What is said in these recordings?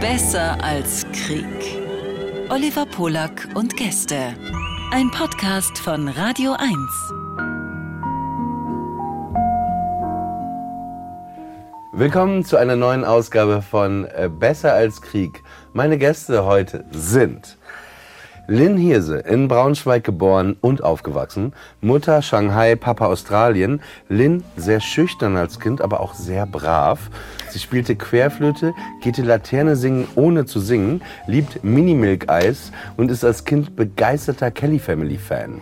Besser als Krieg. Oliver Polak und Gäste. Ein Podcast von Radio 1. Willkommen zu einer neuen Ausgabe von äh, Besser als Krieg. Meine Gäste heute sind Lynn Hirse, in Braunschweig geboren und aufgewachsen. Mutter Shanghai, Papa Australien. Lynn sehr schüchtern als Kind, aber auch sehr brav. Sie spielte Querflöte, geht die Laterne singen ohne zu singen, liebt Mini-Milk-Eis und ist als Kind begeisterter Kelly Family Fan.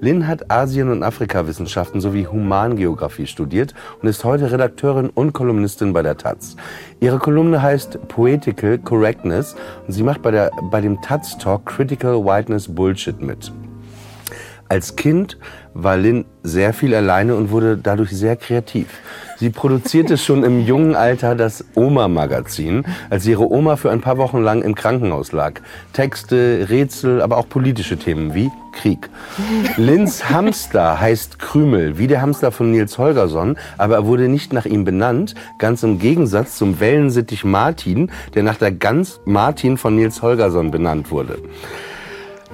Lynn hat Asien- und Afrikawissenschaften sowie Humangeografie studiert und ist heute Redakteurin und Kolumnistin bei der Taz. Ihre Kolumne heißt Poetical Correctness und sie macht bei, der, bei dem Taz Talk Critical Whiteness Bullshit mit. Als Kind war Lynn sehr viel alleine und wurde dadurch sehr kreativ. Sie produzierte schon im jungen Alter das Oma-Magazin, als ihre Oma für ein paar Wochen lang im Krankenhaus lag. Texte, Rätsel, aber auch politische Themen wie Krieg. Lynns Hamster heißt Krümel, wie der Hamster von Nils Holgersson, aber er wurde nicht nach ihm benannt, ganz im Gegensatz zum Wellensittich Martin, der nach der Gans Martin von Nils Holgersson benannt wurde.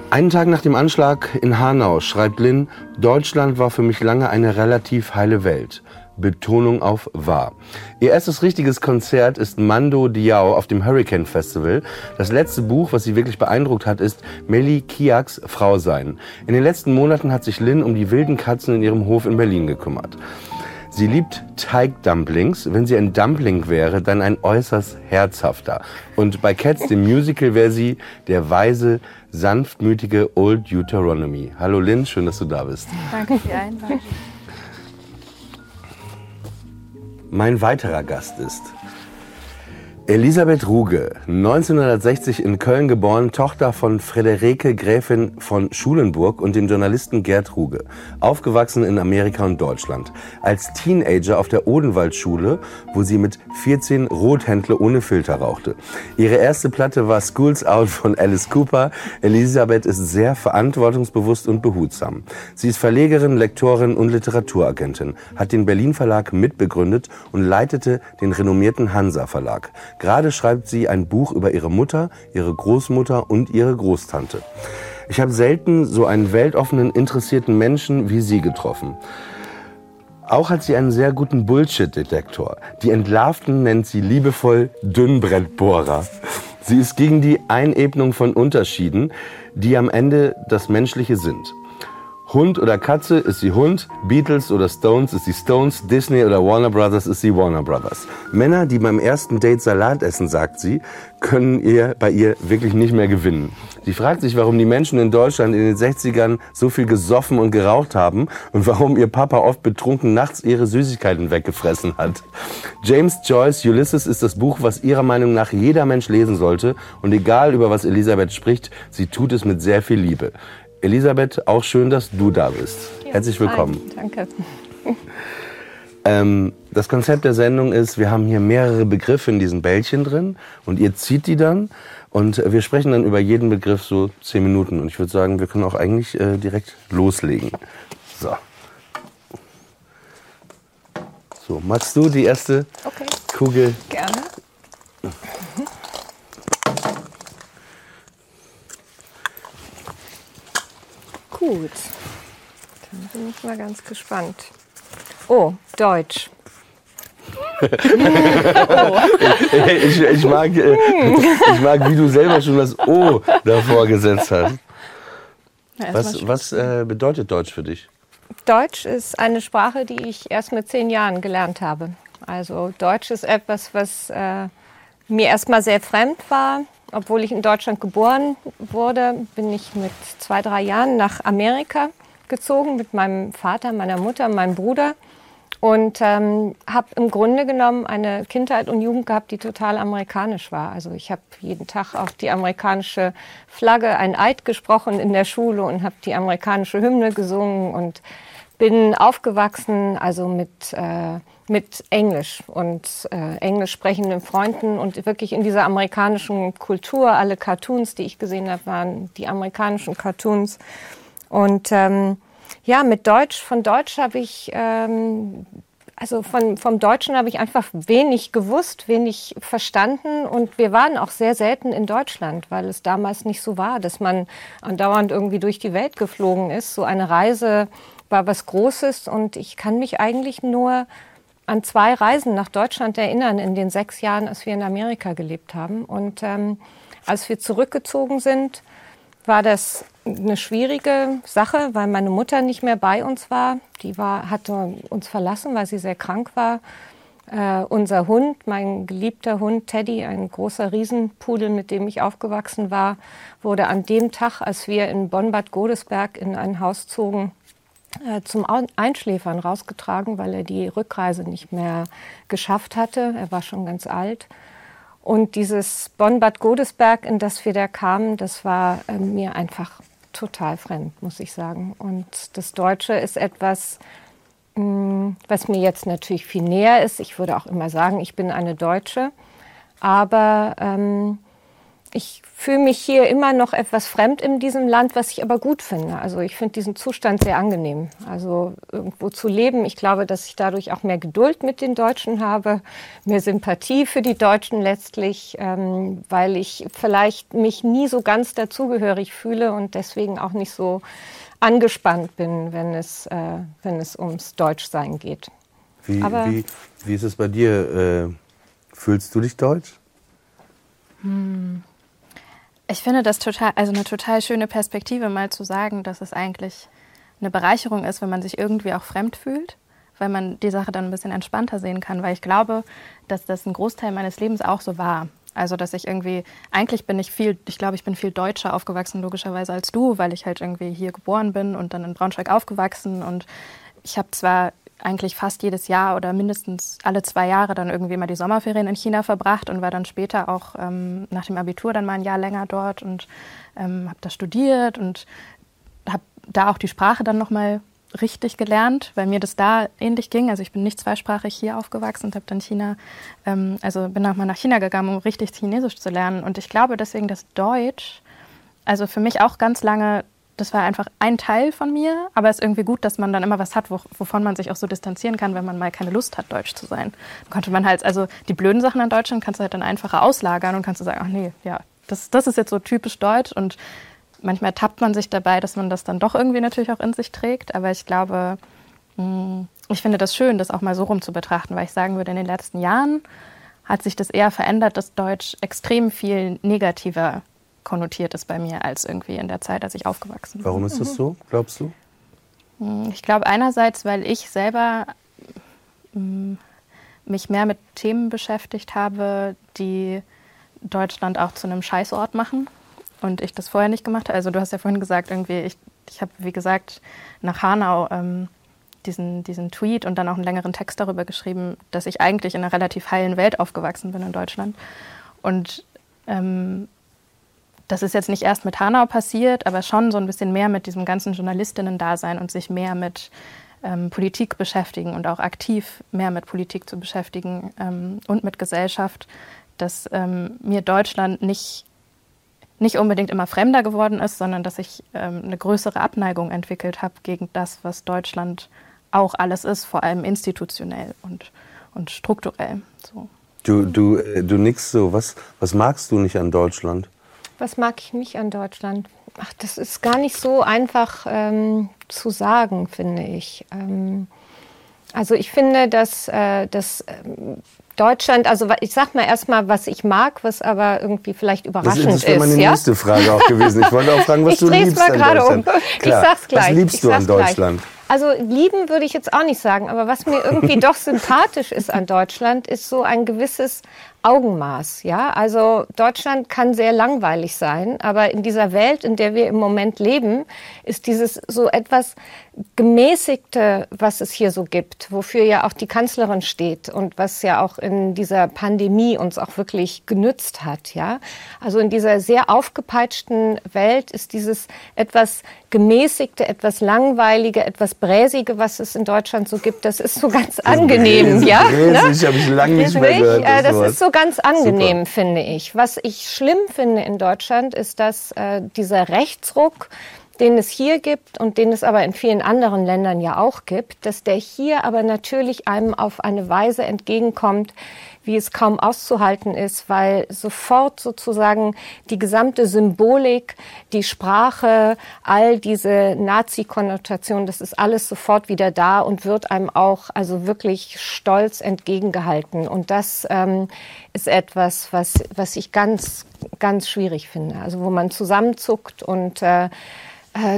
Einen Tag nach dem Anschlag in Hanau schreibt Lynn, Deutschland war für mich lange eine relativ heile Welt. Betonung auf war. Ihr erstes richtiges Konzert ist Mando Diao auf dem Hurricane Festival. Das letzte Buch, was sie wirklich beeindruckt hat, ist Melly Kiaks Frau sein. In den letzten Monaten hat sich Lynn um die wilden Katzen in ihrem Hof in Berlin gekümmert. Sie liebt Teigdumplings. Wenn sie ein Dumpling wäre, dann ein äußerst herzhafter. Und bei Cats, dem Musical, wäre sie der weise, sanftmütige Old Deuteronomy. Hallo Lynn, schön, dass du da bist. Danke für die Einladung. Mein weiterer Gast ist Elisabeth Ruge, 1960 in Köln geboren, Tochter von Frederike Gräfin von Schulenburg und dem Journalisten Gerd Ruge, aufgewachsen in Amerika und Deutschland. Als Teenager auf der Odenwaldschule, wo sie mit 14 Rothändle ohne Filter rauchte. Ihre erste Platte war Schools Out von Alice Cooper. Elisabeth ist sehr verantwortungsbewusst und behutsam. Sie ist Verlegerin, Lektorin und Literaturagentin, hat den Berlin Verlag mitbegründet und leitete den renommierten Hansa Verlag. Gerade schreibt sie ein Buch über ihre Mutter, ihre Großmutter und ihre Großtante. Ich habe selten so einen weltoffenen, interessierten Menschen wie sie getroffen. Auch hat sie einen sehr guten Bullshit-Detektor. Die Entlarvten nennt sie liebevoll Dünnbrettbohrer. Sie ist gegen die Einebnung von Unterschieden, die am Ende das Menschliche sind. Hund oder Katze ist sie Hund, Beatles oder Stones ist sie Stones, Disney oder Warner Brothers ist sie Warner Brothers. Männer, die beim ersten Date Salat essen, sagt sie, können ihr bei ihr wirklich nicht mehr gewinnen. Sie fragt sich, warum die Menschen in Deutschland in den 60ern so viel gesoffen und geraucht haben und warum ihr Papa oft betrunken nachts ihre Süßigkeiten weggefressen hat. James Joyce Ulysses ist das Buch, was ihrer Meinung nach jeder Mensch lesen sollte und egal über was Elisabeth spricht, sie tut es mit sehr viel Liebe. Elisabeth, auch schön, dass du da bist. Ja, Herzlich willkommen. Hi, danke. Ähm, das Konzept der Sendung ist, wir haben hier mehrere Begriffe in diesen Bällchen drin und ihr zieht die dann und wir sprechen dann über jeden Begriff so zehn Minuten. Und ich würde sagen, wir können auch eigentlich äh, direkt loslegen. So. So, magst du die erste Okay, Kugel? gerne. Gut. Dann bin ich mal ganz gespannt. Oh, Deutsch. ich, ich, mag, äh, ich mag, wie du selber schon das O davor gesetzt hast. Na, Was, was äh, bedeutet Deutsch für dich? Deutsch ist eine Sprache, die ich erst mit zehn Jahren gelernt habe. Also Deutsch ist etwas, was äh, mir erstmal sehr fremd war. Obwohl ich in Deutschland geboren wurde, bin ich mit zwei, drei Jahren nach Amerika gezogen mit meinem Vater, meiner Mutter, meinem Bruder und ähm, habe im Grunde genommen eine Kindheit und Jugend gehabt, die total amerikanisch war. Also ich habe jeden Tag auf die amerikanische Flagge ein Eid gesprochen in der Schule und habe die amerikanische Hymne gesungen und bin aufgewachsen, also mit, äh, mit Englisch und äh, englisch sprechenden Freunden und wirklich in dieser amerikanischen Kultur. Alle Cartoons, die ich gesehen habe, waren die amerikanischen Cartoons. Und ähm, ja, mit Deutsch, von Deutsch habe ich ähm, also von, vom Deutschen habe ich einfach wenig gewusst, wenig verstanden und wir waren auch sehr selten in Deutschland, weil es damals nicht so war, dass man andauernd irgendwie durch die Welt geflogen ist. So eine Reise war was Großes und ich kann mich eigentlich nur an zwei Reisen nach Deutschland erinnern in den sechs Jahren, als wir in Amerika gelebt haben. Und ähm, als wir zurückgezogen sind, war das eine schwierige Sache, weil meine Mutter nicht mehr bei uns war. Die war, hatte uns verlassen, weil sie sehr krank war. Äh, unser Hund, mein geliebter Hund Teddy, ein großer Riesenpudel, mit dem ich aufgewachsen war, wurde an dem Tag, als wir in Bonn-Bad Godesberg in ein Haus zogen, zum Einschläfern rausgetragen, weil er die Rückreise nicht mehr geschafft hatte. Er war schon ganz alt. Und dieses Bonn-Bad Godesberg, in das wir da kamen, das war äh, mir einfach total fremd, muss ich sagen. Und das Deutsche ist etwas, mm, was mir jetzt natürlich viel näher ist. Ich würde auch immer sagen, ich bin eine Deutsche. Aber ähm, ich fühle mich hier immer noch etwas fremd in diesem Land, was ich aber gut finde. Also ich finde diesen Zustand sehr angenehm. Also irgendwo zu leben. Ich glaube, dass ich dadurch auch mehr Geduld mit den Deutschen habe, mehr Sympathie für die Deutschen letztlich, ähm, weil ich vielleicht mich nie so ganz dazugehörig fühle und deswegen auch nicht so angespannt bin, wenn es, äh, wenn es ums Deutschsein geht. Wie, wie, wie ist es bei dir? Äh, fühlst du dich deutsch? Hm. Ich finde das total, also eine total schöne Perspektive, mal zu sagen, dass es eigentlich eine Bereicherung ist, wenn man sich irgendwie auch fremd fühlt, weil man die Sache dann ein bisschen entspannter sehen kann. Weil ich glaube, dass das ein Großteil meines Lebens auch so war. Also, dass ich irgendwie, eigentlich bin ich viel, ich glaube, ich bin viel deutscher aufgewachsen, logischerweise, als du, weil ich halt irgendwie hier geboren bin und dann in Braunschweig aufgewachsen. Und ich habe zwar eigentlich fast jedes Jahr oder mindestens alle zwei Jahre dann irgendwie mal die Sommerferien in China verbracht und war dann später auch ähm, nach dem Abitur dann mal ein Jahr länger dort und ähm, habe da studiert und habe da auch die Sprache dann nochmal richtig gelernt, weil mir das da ähnlich ging. Also ich bin nicht zweisprachig hier aufgewachsen und habe dann China, ähm, also bin auch mal nach China gegangen, um richtig Chinesisch zu lernen. Und ich glaube deswegen, dass Deutsch, also für mich auch ganz lange das war einfach ein Teil von mir, aber es ist irgendwie gut, dass man dann immer was hat, wovon man sich auch so distanzieren kann, wenn man mal keine Lust hat, Deutsch zu sein. Dann konnte man halt, also die blöden Sachen an Deutschland kannst du halt dann einfacher auslagern und kannst du sagen, ach nee, ja, das, das ist jetzt so typisch deutsch und manchmal tappt man sich dabei, dass man das dann doch irgendwie natürlich auch in sich trägt, aber ich glaube, hm, ich finde das schön, das auch mal so rum zu betrachten, weil ich sagen würde, in den letzten Jahren hat sich das eher verändert, dass Deutsch extrem viel negativer konnotiert ist bei mir als irgendwie in der Zeit, als ich aufgewachsen bin. Warum ist das so, glaubst du? Hm, ich glaube einerseits, weil ich selber hm, mich mehr mit Themen beschäftigt habe, die Deutschland auch zu einem Scheißort machen und ich das vorher nicht gemacht habe. Also du hast ja vorhin gesagt, irgendwie, ich, ich habe, wie gesagt, nach Hanau ähm, diesen, diesen Tweet und dann auch einen längeren Text darüber geschrieben, dass ich eigentlich in einer relativ heilen Welt aufgewachsen bin in Deutschland. Und ähm, das ist jetzt nicht erst mit Hanau passiert, aber schon so ein bisschen mehr mit diesem ganzen Journalistinnen-Dasein und sich mehr mit ähm, Politik beschäftigen und auch aktiv mehr mit Politik zu beschäftigen ähm, und mit Gesellschaft, dass ähm, mir Deutschland nicht, nicht unbedingt immer fremder geworden ist, sondern dass ich ähm, eine größere Abneigung entwickelt habe gegen das, was Deutschland auch alles ist, vor allem institutionell und, und strukturell. So. Du, du, äh, du nix so. Was, was magst du nicht an Deutschland? Was mag ich nicht an Deutschland? Ach, das ist gar nicht so einfach ähm, zu sagen, finde ich. Ähm, also ich finde, dass, äh, dass ähm, Deutschland, also ich sag mal erstmal, was ich mag, was aber irgendwie vielleicht überraschend ist. Das wäre meine ja? nächste Frage auch gewesen. Ich wollte auch fragen, was ich du liebst mal gerade um. Klar. Ich sag's gleich. Was liebst du an Deutschland? Gleich. Also lieben würde ich jetzt auch nicht sagen, aber was mir irgendwie doch sympathisch ist an Deutschland, ist so ein gewisses Augenmaß. Ja, also Deutschland kann sehr langweilig sein, aber in dieser Welt, in der wir im Moment leben, ist dieses so etwas gemäßigte, was es hier so gibt, wofür ja auch die Kanzlerin steht und was ja auch in dieser Pandemie uns auch wirklich genützt hat. Ja, also in dieser sehr aufgepeitschten Welt ist dieses etwas gemäßigte, etwas langweilige, etwas bräsige, was es in Deutschland so gibt, das ist so ganz angenehm. Bräsig, ja, bräsig ne? habe ich lange nicht mehr gehört. Das, äh, das ist so ganz angenehm, Super. finde ich. Was ich schlimm finde in Deutschland, ist, dass äh, dieser Rechtsruck den es hier gibt und den es aber in vielen anderen Ländern ja auch gibt, dass der hier aber natürlich einem auf eine Weise entgegenkommt, wie es kaum auszuhalten ist, weil sofort sozusagen die gesamte Symbolik, die Sprache, all diese Nazi-Konnotationen, das ist alles sofort wieder da und wird einem auch also wirklich stolz entgegengehalten. Und das ähm, ist etwas, was, was ich ganz, ganz schwierig finde. Also wo man zusammenzuckt und äh,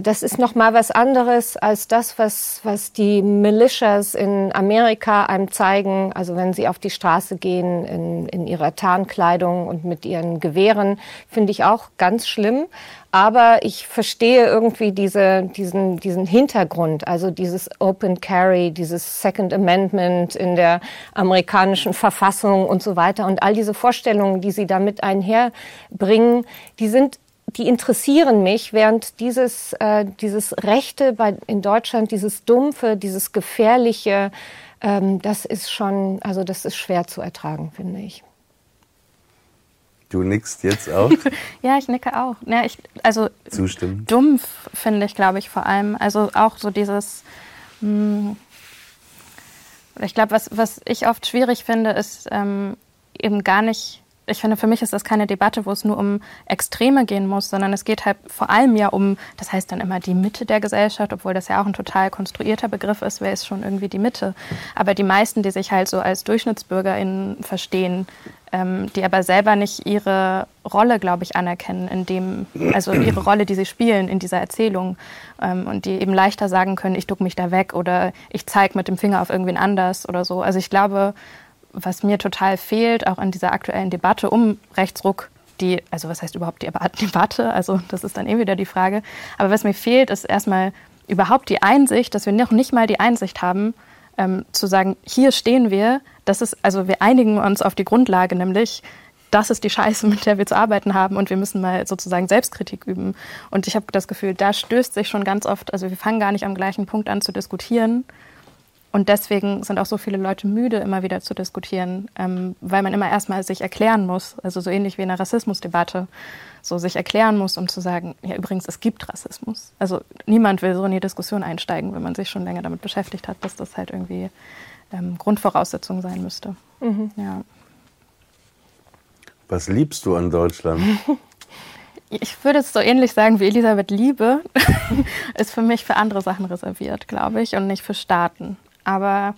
das ist noch mal was anderes als das, was, was die Militias in Amerika einem zeigen. Also wenn sie auf die Straße gehen in, in ihrer Tarnkleidung und mit ihren Gewehren, finde ich auch ganz schlimm. Aber ich verstehe irgendwie diese, diesen, diesen Hintergrund, also dieses Open Carry, dieses Second Amendment in der amerikanischen Verfassung und so weiter und all diese Vorstellungen, die sie damit einherbringen, die sind die interessieren mich, während dieses, äh, dieses Rechte bei, in Deutschland, dieses Dumpfe, dieses Gefährliche, ähm, das ist schon, also das ist schwer zu ertragen, finde ich. Du nickst jetzt auch? ja, ich nicke auch. Ja, ich, also Zustimmen. dumpf finde ich, glaube ich, vor allem. Also auch so dieses. Mh, hm, ich glaube, was, was ich oft schwierig finde, ist ähm, eben gar nicht ich finde, für mich ist das keine Debatte, wo es nur um Extreme gehen muss, sondern es geht halt vor allem ja um, das heißt dann immer die Mitte der Gesellschaft, obwohl das ja auch ein total konstruierter Begriff ist, wer ist schon irgendwie die Mitte. Aber die meisten, die sich halt so als DurchschnittsbürgerInnen verstehen, ähm, die aber selber nicht ihre Rolle, glaube ich, anerkennen, in dem, also ihre Rolle, die sie spielen in dieser Erzählung ähm, und die eben leichter sagen können, ich duck mich da weg oder ich zeige mit dem Finger auf irgendwen anders oder so. Also ich glaube, was mir total fehlt, auch in dieser aktuellen Debatte um Rechtsruck, die, also was heißt überhaupt die Debatte? Also das ist dann eh wieder die Frage. Aber was mir fehlt, ist erstmal überhaupt die Einsicht, dass wir noch nicht mal die Einsicht haben, ähm, zu sagen, hier stehen wir, das ist, also wir einigen uns auf die Grundlage, nämlich das ist die Scheiße, mit der wir zu arbeiten haben und wir müssen mal sozusagen Selbstkritik üben. Und ich habe das Gefühl, da stößt sich schon ganz oft, also wir fangen gar nicht am gleichen Punkt an zu diskutieren, und deswegen sind auch so viele Leute müde, immer wieder zu diskutieren, ähm, weil man immer erstmal sich erklären muss, also so ähnlich wie in einer Rassismusdebatte, so sich erklären muss, um zu sagen, ja übrigens, es gibt Rassismus. Also niemand will so in die Diskussion einsteigen, wenn man sich schon länger damit beschäftigt hat, dass das halt irgendwie ähm, Grundvoraussetzung sein müsste. Mhm. Ja. Was liebst du an Deutschland? Ich würde es so ähnlich sagen wie Elisabeth Liebe, ist für mich für andere Sachen reserviert, glaube ich, und nicht für Staaten. Aber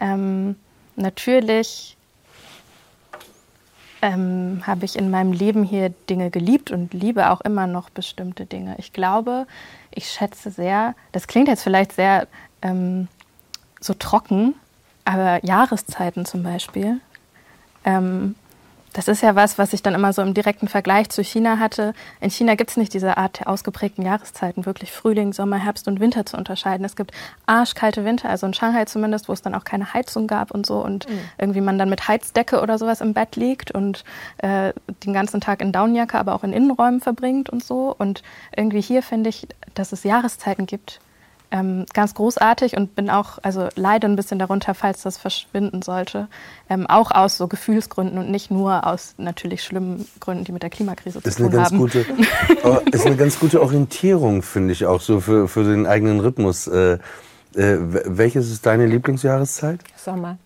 ähm, natürlich ähm, habe ich in meinem Leben hier Dinge geliebt und liebe auch immer noch bestimmte Dinge. Ich glaube, ich schätze sehr, das klingt jetzt vielleicht sehr ähm, so trocken, aber Jahreszeiten zum Beispiel. Das ist ja was, was ich dann immer so im direkten Vergleich zu China hatte. In China gibt es nicht diese Art der ausgeprägten Jahreszeiten, wirklich Frühling, Sommer, Herbst und Winter zu unterscheiden. Es gibt arschkalte Winter, also in Shanghai zumindest, wo es dann auch keine Heizung gab und so und mhm. irgendwie man dann mit Heizdecke oder sowas im Bett liegt und äh, den ganzen Tag in Downjacke, aber auch in Innenräumen verbringt und so. Und irgendwie hier finde ich, dass es Jahreszeiten gibt, ähm, ganz großartig und bin auch, also leide ein bisschen darunter, falls das verschwinden sollte. Ähm, auch aus so Gefühlsgründen und nicht nur aus natürlich schlimmen Gründen, die mit der Klimakrise ist zu tun eine ganz haben. Gute, ist eine ganz gute Orientierung, finde ich auch so für, für den eigenen Rhythmus. Äh, äh, welches ist deine Lieblingsjahreszeit? Sommer.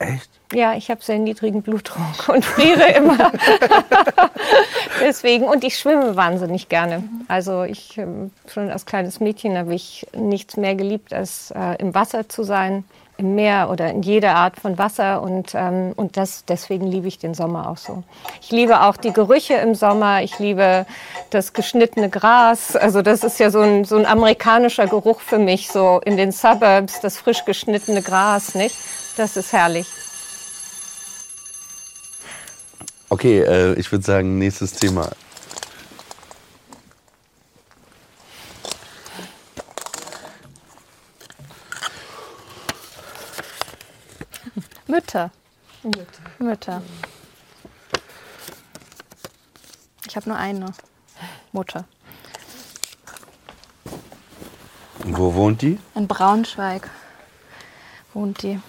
Echt? Ja, ich habe sehr niedrigen Blutdruck und friere immer. Deswegen, und ich schwimme wahnsinnig gerne. Also ich ähm, schon als kleines Mädchen habe ich nichts mehr geliebt, als äh, im Wasser zu sein, im Meer oder in jeder Art von Wasser. Und, ähm, und das, deswegen liebe ich den Sommer auch so. Ich liebe auch die Gerüche im Sommer. Ich liebe das geschnittene Gras. Also das ist ja so ein, so ein amerikanischer Geruch für mich, so in den Suburbs, das frisch geschnittene Gras, nicht? Das ist herrlich. Okay, äh, ich würde sagen, nächstes Thema. Mütter. Mütter. Mütter. Ich habe nur eine Mutter. Wo wohnt die? In Braunschweig wohnt die.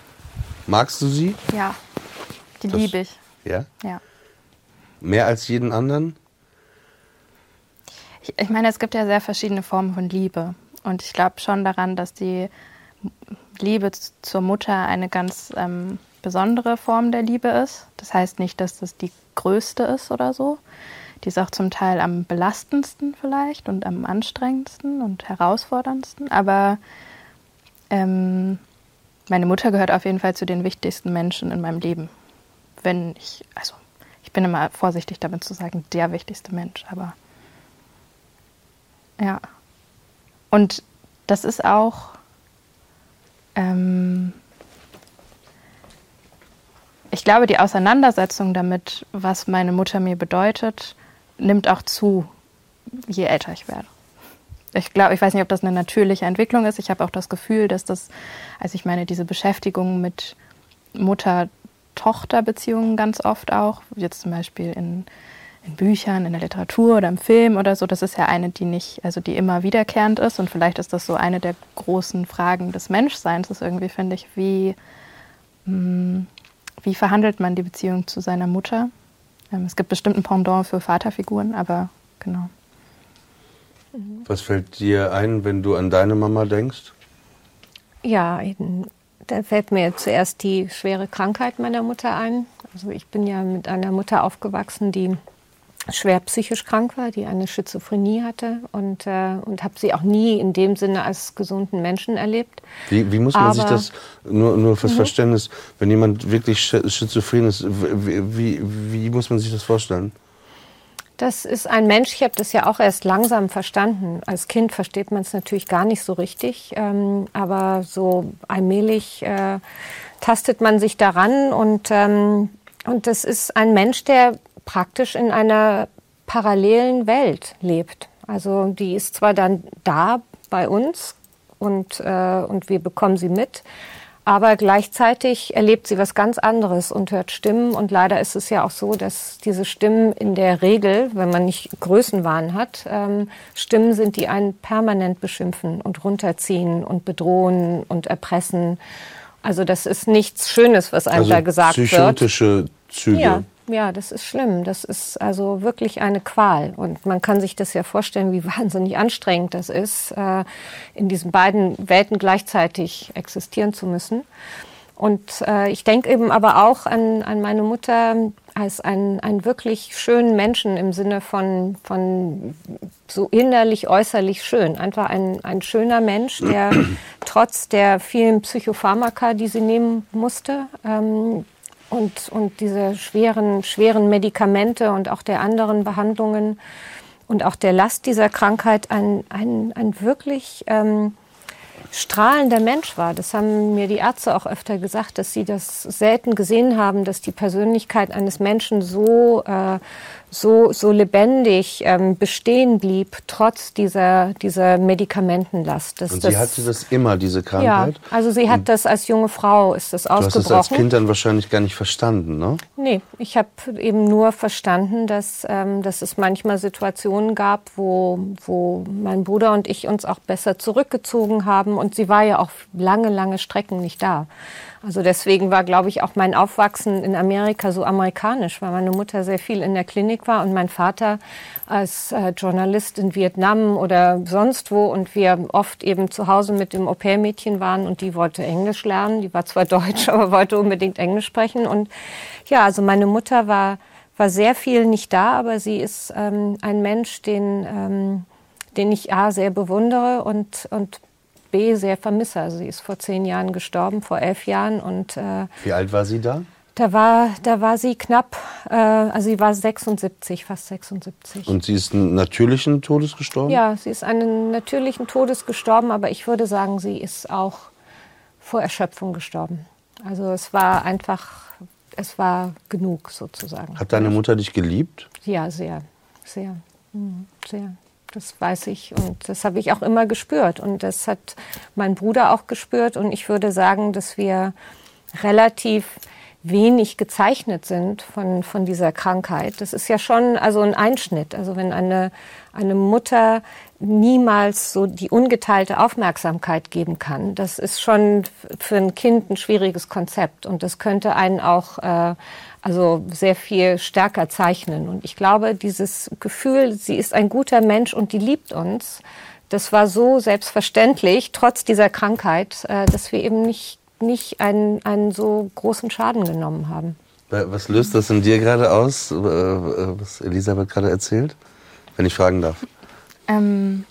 Magst du sie? Ja, die liebe ich. Ja? Ja. Mehr als jeden anderen? Ich, ich meine, es gibt ja sehr verschiedene Formen von Liebe. Und ich glaube schon daran, dass die Liebe zur Mutter eine ganz ähm, besondere Form der Liebe ist. Das heißt nicht, dass das die größte ist oder so. Die ist auch zum Teil am belastendsten vielleicht und am anstrengendsten und herausforderndsten. Aber ähm, meine Mutter gehört auf jeden Fall zu den wichtigsten Menschen in meinem Leben. Wenn ich, also ich bin immer vorsichtig damit zu sagen, der wichtigste Mensch, aber ja. Und das ist auch ähm, ich glaube, die Auseinandersetzung damit, was meine Mutter mir bedeutet, nimmt auch zu, je älter ich werde. Ich glaube, ich weiß nicht, ob das eine natürliche Entwicklung ist. Ich habe auch das Gefühl, dass das, also ich meine, diese Beschäftigung mit Mutter-Tochter-Beziehungen ganz oft auch, jetzt zum Beispiel in, in Büchern, in der Literatur oder im Film oder so, das ist ja eine, die nicht, also die immer wiederkehrend ist. Und vielleicht ist das so eine der großen Fragen des Menschseins, ist irgendwie, finde ich, wie, mh, hm, wie verhandelt man die Beziehung zu seiner Mutter? Ähm, es gibt bestimmt ein Pendant für Vaterfiguren, aber genau. Was fällt dir ein, wenn du an deine Mama denkst? Ja, da fällt mir zuerst die schwere Krankheit meiner Mutter ein. Also ich bin ja mit einer Mutter aufgewachsen, die schwer psychisch krank war, die eine Schizophrenie hatte und, äh, und habe sie auch nie in dem Sinne als gesunden Menschen erlebt. Wie, wie muss man Aber, sich das, nur, nur fürs mhm. Verständnis, wenn jemand wirklich schizophren ist, wie, wie, wie muss man sich das vorstellen? Das ist ein Mensch, ich habe das ja auch erst langsam verstanden. Als Kind versteht man es natürlich gar nicht so richtig, ähm, aber so allmählich äh, tastet man sich daran und, ähm, und das ist ein Mensch, der praktisch in einer parallelen Welt lebt. Also die ist zwar dann da bei uns und, äh, und wir bekommen sie mit, aber gleichzeitig erlebt sie was ganz anderes und hört Stimmen. Und leider ist es ja auch so, dass diese Stimmen in der Regel, wenn man nicht Größenwahn hat, ähm, Stimmen sind, die einen permanent beschimpfen und runterziehen und bedrohen und erpressen. Also das ist nichts Schönes, was einem also da gesagt psychotische wird. Psychotische Züge. Ja, ja, das ist schlimm. Das ist also wirklich eine Qual. Und man kann sich das ja vorstellen, wie wahnsinnig anstrengend das ist, äh, in diesen beiden Welten gleichzeitig existieren zu müssen. Und äh, ich denke eben aber auch an, an meine Mutter als einen, einen wirklich schönen Menschen im Sinne von, von so innerlich, äußerlich schön. Einfach ein, ein schöner Mensch, der trotz der vielen Psychopharmaka, die sie nehmen musste, ähm, und, und diese schweren, schweren Medikamente und auch der anderen Behandlungen und auch der Last dieser Krankheit ein, ein, ein wirklich ähm, strahlender Mensch war. Das haben mir die Ärzte auch öfter gesagt, dass sie das selten gesehen haben, dass die Persönlichkeit eines Menschen so äh, so, so lebendig ähm, bestehen blieb, trotz dieser, dieser Medikamentenlast. Das, und sie das, hatte das immer, diese Krankheit? Ja, also sie hat und das als junge Frau, ist das ausgebrochen. Du hast das als Kind dann wahrscheinlich gar nicht verstanden, ne? Nee, ich habe eben nur verstanden, dass, ähm, dass es manchmal Situationen gab, wo, wo mein Bruder und ich uns auch besser zurückgezogen haben. Und sie war ja auch lange, lange Strecken nicht da. Also deswegen war, glaube ich, auch mein Aufwachsen in Amerika so amerikanisch, weil meine Mutter sehr viel in der Klinik war und mein Vater als äh, Journalist in Vietnam oder sonst wo und wir oft eben zu Hause mit dem Au-pair-Mädchen waren und die wollte Englisch lernen. Die war zwar Deutsch, aber wollte unbedingt Englisch sprechen. Und ja, also meine Mutter war, war sehr viel nicht da, aber sie ist ähm, ein Mensch, den, ähm, den ich A, sehr bewundere und, und B sehr vermisse. Also sie ist vor zehn Jahren gestorben, vor elf Jahren. Und, äh, Wie alt war sie da? Da war, da war sie knapp, äh, also sie war 76, fast 76. Und sie ist einen natürlichen Todes gestorben? Ja, sie ist einen natürlichen Todes gestorben, aber ich würde sagen, sie ist auch vor Erschöpfung gestorben. Also es war einfach, es war genug sozusagen. Hat deine Mutter dich geliebt? Ja, sehr, sehr, mhm, sehr. Das weiß ich und das habe ich auch immer gespürt. Und das hat mein Bruder auch gespürt. Und ich würde sagen, dass wir relativ wenig gezeichnet sind von, von dieser Krankheit. Das ist ja schon also ein Einschnitt. Also wenn eine, eine Mutter niemals so die ungeteilte Aufmerksamkeit geben kann. Das ist schon für ein Kind ein schwieriges Konzept und das könnte einen auch äh, also sehr viel stärker zeichnen. Und ich glaube, dieses Gefühl, sie ist ein guter Mensch und die liebt uns, das war so selbstverständlich, trotz dieser Krankheit, äh, dass wir eben nicht, nicht einen, einen so großen Schaden genommen haben. Was löst das in dir gerade aus, äh, was Elisabeth gerade erzählt? Wenn ich fragen darf. Ähm,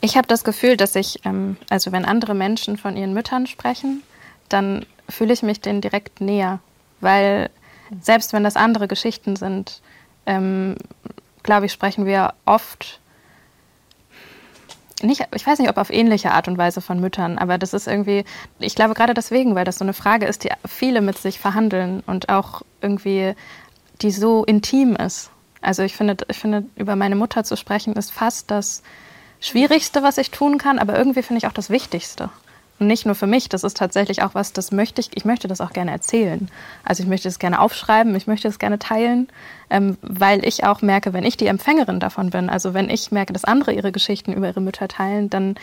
ich habe das Gefühl, dass ich, ähm, also wenn andere Menschen von ihren Müttern sprechen, dann fühle ich mich denen direkt näher. Weil selbst wenn das andere Geschichten sind, ähm, glaube ich, sprechen wir oft nicht, ich weiß nicht, ob auf ähnliche Art und Weise von Müttern, aber das ist irgendwie, ich glaube gerade deswegen, weil das so eine Frage ist, die viele mit sich verhandeln und auch irgendwie, die so intim ist. Also ich finde, ich finde, über meine Mutter zu sprechen, ist fast das Schwierigste, was ich tun kann, aber irgendwie finde ich auch das Wichtigste. Nicht nur für mich, das ist tatsächlich auch was, das möchte ich, ich möchte das auch gerne erzählen. Also ich möchte es gerne aufschreiben, ich möchte es gerne teilen, ähm, weil ich auch merke, wenn ich die Empfängerin davon bin, also wenn ich merke, dass andere ihre Geschichten über ihre Mütter teilen, dann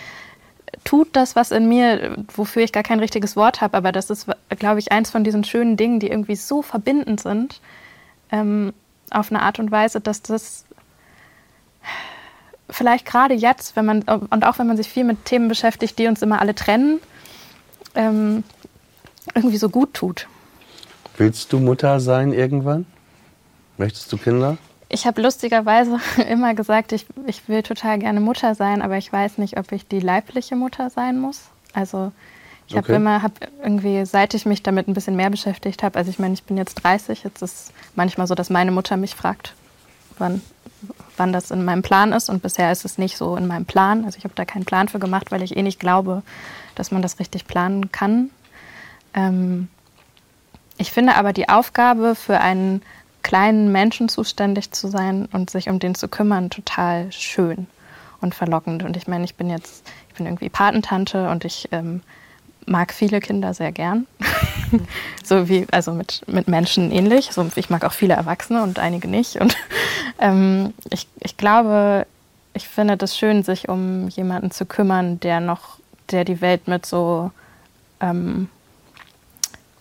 tut das was in mir, wofür ich gar kein richtiges Wort habe, aber das ist, glaube ich, eins von diesen schönen Dingen, die irgendwie so verbindend sind, ähm, auf eine Art und Weise, dass das vielleicht gerade jetzt, wenn man, und auch wenn man sich viel mit Themen beschäftigt, die uns immer alle trennen, ähm, irgendwie so gut tut. Willst du Mutter sein irgendwann? Möchtest du Kinder? Ich habe lustigerweise immer gesagt, ich, ich will total gerne Mutter sein, aber ich weiß nicht, ob ich die leibliche Mutter sein muss. Also ich habe okay. immer, habe irgendwie, seit ich mich damit ein bisschen mehr beschäftigt habe, also ich meine, ich bin jetzt 30, jetzt ist manchmal so, dass meine Mutter mich fragt, wann wann das in meinem Plan ist. Und bisher ist es nicht so in meinem Plan. Also ich habe da keinen Plan für gemacht, weil ich eh nicht glaube, dass man das richtig planen kann. Ähm ich finde aber die Aufgabe, für einen kleinen Menschen zuständig zu sein und sich um den zu kümmern, total schön und verlockend. Und ich meine, ich bin jetzt, ich bin irgendwie Patentante und ich ähm, mag viele Kinder sehr gern. so wie, also mit, mit Menschen ähnlich. So, ich mag auch viele Erwachsene und einige nicht. Und ähm, ich, ich glaube, ich finde das schön, sich um jemanden zu kümmern, der noch, der die Welt mit so ähm,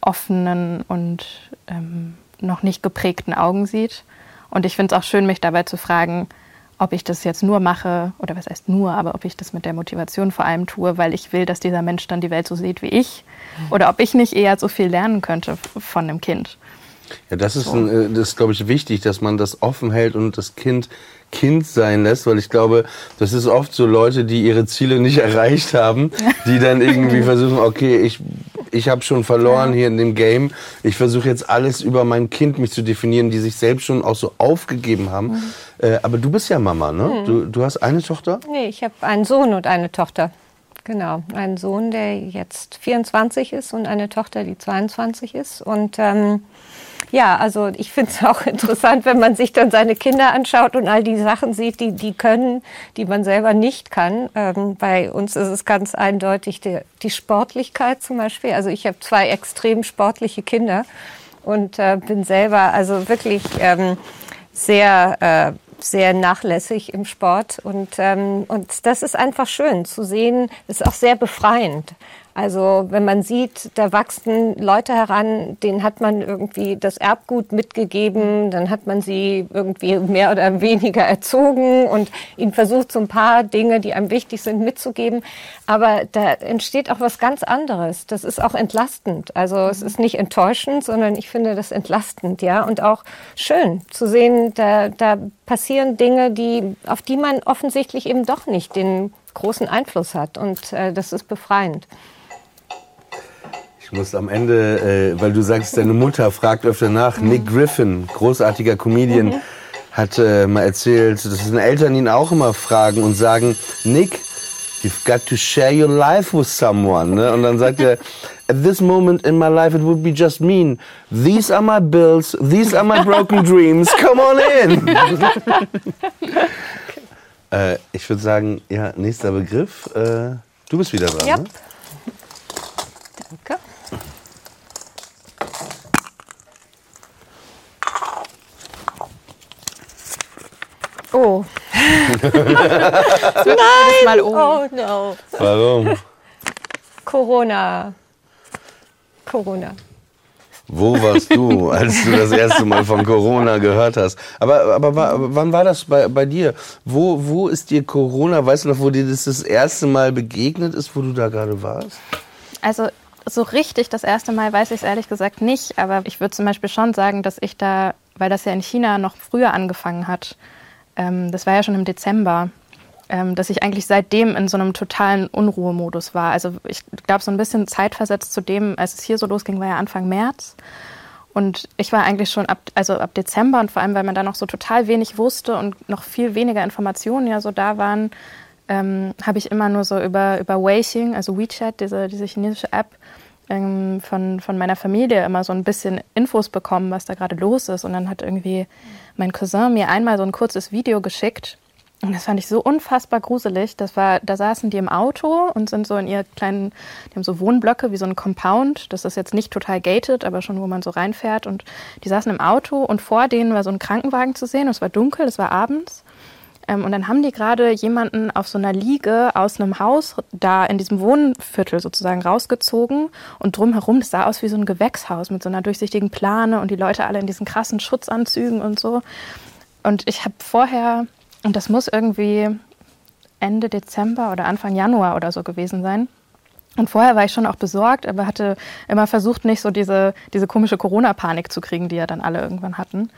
offenen und ähm, noch nicht geprägten Augen sieht. Und ich finde es auch schön, mich dabei zu fragen, ob ich das jetzt nur mache, oder was heißt nur, aber ob ich das mit der Motivation vor allem tue, weil ich will, dass dieser Mensch dann die Welt so sieht wie ich, oder ob ich nicht eher so viel lernen könnte von dem Kind. Ja, das ist, ein, äh, das ist, glaube ich, wichtig, dass man das offen hält und das Kind Kind sein lässt, weil ich glaube, das ist oft so Leute, die ihre Ziele nicht erreicht haben, die dann irgendwie versuchen, okay, ich ich habe schon verloren hier in dem Game. Ich versuche jetzt alles über mein Kind mich zu definieren, die sich selbst schon auch so aufgegeben haben. Mhm. Äh, aber du bist ja Mama, ne? Mhm. Du, du hast eine Tochter? Nee, ich habe einen Sohn und eine Tochter. Genau, einen Sohn, der jetzt 24 ist und eine Tochter, die 22 ist. Und ähm, ja, also ich finde es auch interessant, wenn man sich dann seine Kinder anschaut und all die Sachen sieht, die die können, die man selber nicht kann. Ähm, bei uns ist es ganz eindeutig die, die Sportlichkeit zum Beispiel. Also ich habe zwei extrem sportliche Kinder und äh, bin selber also wirklich ähm, sehr äh, sehr nachlässig im Sport und ähm, und das ist einfach schön zu sehen. Ist auch sehr befreiend. Also wenn man sieht, da wachsen Leute heran, denen hat man irgendwie das Erbgut mitgegeben, dann hat man sie irgendwie mehr oder weniger erzogen und ihnen versucht, so ein paar Dinge, die einem wichtig sind, mitzugeben. Aber da entsteht auch was ganz anderes. Das ist auch entlastend. Also es ist nicht enttäuschend, sondern ich finde das entlastend, ja, und auch schön zu sehen, da, da passieren Dinge, die, auf die man offensichtlich eben doch nicht den großen Einfluss hat. Und äh, das ist befreiend. Ich muss am Ende, äh, weil du sagst, deine Mutter fragt öfter nach. Mhm. Nick Griffin, großartiger Comedian, mhm. hat äh, mal erzählt, dass seine Eltern ihn auch immer fragen und sagen, Nick, you've got to share your life with someone. Ne? Und dann sagt er, at this moment in my life it would be just mean. These are my bills, these are my broken dreams, come on in. äh, ich würde sagen, ja, nächster Begriff. Äh, du bist wieder dran. Yep. Ne? Danke. Oh. Nein! Mal um. Oh no. Warum? Corona. Corona. Wo warst du, als du das erste Mal von Corona gehört hast? Aber, aber wa- wann war das bei, bei dir? Wo, wo ist dir Corona, weißt du noch, wo dir das das erste Mal begegnet ist, wo du da gerade warst? Also so richtig das erste Mal weiß ich es ehrlich gesagt nicht, aber ich würde zum Beispiel schon sagen, dass ich da, weil das ja in China noch früher angefangen hat, ähm, das war ja schon im Dezember, ähm, dass ich eigentlich seitdem in so einem totalen Unruhemodus war. Also ich glaube, so ein bisschen zeitversetzt zu dem, als es hier so losging, war ja Anfang März. Und ich war eigentlich schon ab, also ab Dezember und vor allem, weil man da noch so total wenig wusste und noch viel weniger Informationen ja so da waren, ähm, habe ich immer nur so über, über Weixing, also WeChat, diese, diese chinesische App, ähm, von, von meiner Familie immer so ein bisschen Infos bekommen, was da gerade los ist. Und dann hat irgendwie mein Cousin mir einmal so ein kurzes Video geschickt. Und das fand ich so unfassbar gruselig. Das war, da saßen die im Auto und sind so in ihr kleinen, die haben so Wohnblöcke wie so ein Compound. Das ist jetzt nicht total gated, aber schon, wo man so reinfährt. Und die saßen im Auto und vor denen war so ein Krankenwagen zu sehen. Und es war dunkel, es war abends. Ähm, und dann haben die gerade jemanden auf so einer Liege aus einem Haus da in diesem Wohnviertel sozusagen rausgezogen und drumherum, das sah aus wie so ein Gewächshaus mit so einer durchsichtigen Plane und die Leute alle in diesen krassen Schutzanzügen und so. Und ich habe vorher, und das muss irgendwie Ende Dezember oder Anfang Januar oder so gewesen sein. Und vorher war ich schon auch besorgt, aber hatte immer versucht, nicht so diese, diese komische Corona-Panik zu kriegen, die ja dann alle irgendwann hatten.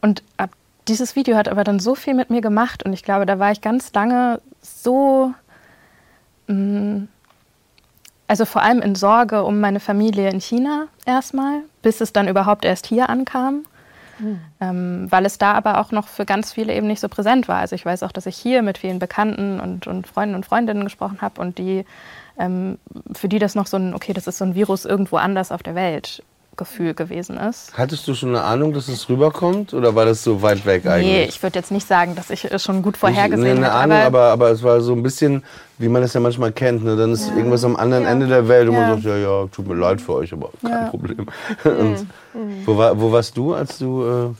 Und ab dieses Video hat aber dann so viel mit mir gemacht und ich glaube, da war ich ganz lange so, mh, also vor allem in Sorge um meine Familie in China erstmal, bis es dann überhaupt erst hier ankam. Ähm, weil es da aber auch noch für ganz viele eben nicht so präsent war. Also ich weiß auch, dass ich hier mit vielen Bekannten und, und Freunden und Freundinnen gesprochen habe und die, ähm, für die das noch so ein, okay, das ist so ein Virus irgendwo anders auf der Welt Gefühl gewesen ist. Hattest du schon eine Ahnung, dass es rüberkommt oder war das so weit weg eigentlich? Nee, ich würde jetzt nicht sagen, dass ich es schon gut vorhergesehen nee, eine hätte. Ahnung, aber, aber es war so ein bisschen, wie man das ja manchmal kennt. Ne? Dann ist irgendwas am anderen Ende der Welt und man Ja. sagt, ja, ja, tut mir leid für euch, aber kein Ja. Problem. Und wo, war, wo warst du, als du... Äh,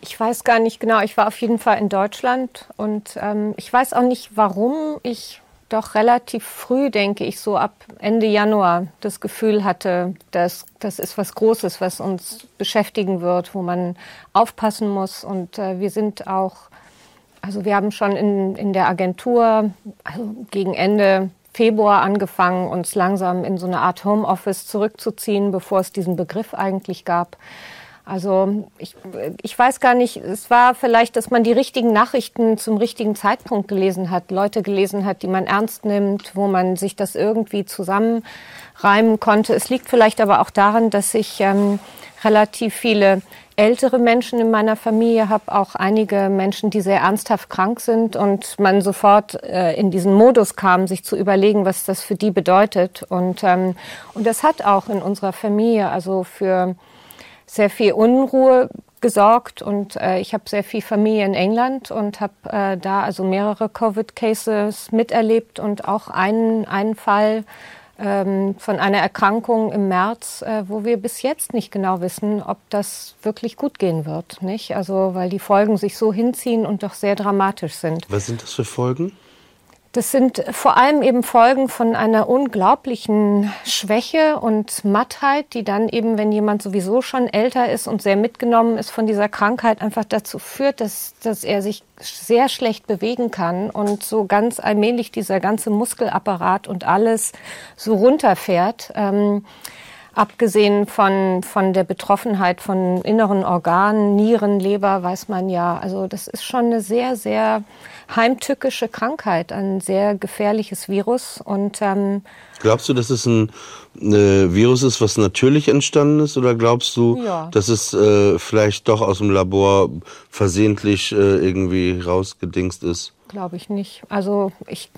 Ich weiß gar nicht genau. Ich war auf jeden Fall in Deutschland und ähm, ich weiß auch nicht, warum ich doch relativ früh, denke ich, so ab Ende Januar das Gefühl hatte, dass das ist was Großes, was uns beschäftigen wird, wo man aufpassen muss. Und äh, wir sind auch, also wir haben schon in, in der Agentur also gegen Ende Februar angefangen, uns langsam in so eine Art Homeoffice zurückzuziehen, bevor es diesen Begriff eigentlich gab. Also ich, ich weiß gar nicht, es war vielleicht, dass man die richtigen Nachrichten zum richtigen Zeitpunkt gelesen hat, Leute gelesen hat, die man ernst nimmt, wo man sich das irgendwie zusammenreimen konnte. Es liegt vielleicht aber auch daran, dass ich ähm, relativ viele ältere Menschen in meiner Familie habe, auch einige Menschen, die sehr ernsthaft krank sind und man sofort äh, in diesen Modus kam, sich zu überlegen, was das für die bedeutet. Und, ähm, und das hat auch in unserer Familie also für sehr viel Unruhe gesorgt und äh, ich habe sehr viel Familie in England und habe äh, da also mehrere Covid-Cases miterlebt und auch einen, einen Fall ähm, von einer Erkrankung im März, äh, wo wir bis jetzt nicht genau wissen, ob das wirklich gut gehen wird, nicht? Also weil die Folgen sich so hinziehen und doch sehr dramatisch sind. was sind das für Folgen? Das sind vor allem eben Folgen von einer unglaublichen Schwäche und Mattheit, die dann eben, wenn jemand sowieso schon älter ist und sehr mitgenommen ist von dieser Krankheit, einfach dazu führt, dass, dass er sich sehr schlecht bewegen kann und so ganz allmählich dieser ganze Muskelapparat und alles so runterfährt. Ähm, Abgesehen von, von der Betroffenheit von inneren Organen, Nieren, Leber, weiß man ja. Also das ist schon eine sehr, sehr heimtückische Krankheit, ein sehr gefährliches Virus. Und ähm, Glaubst du, dass es ein äh, Virus ist, was natürlich entstanden ist? Oder glaubst du, Ja. dass es äh, vielleicht doch aus dem Labor versehentlich äh, irgendwie rausgedingst ist? glaube ich nicht. Also ich,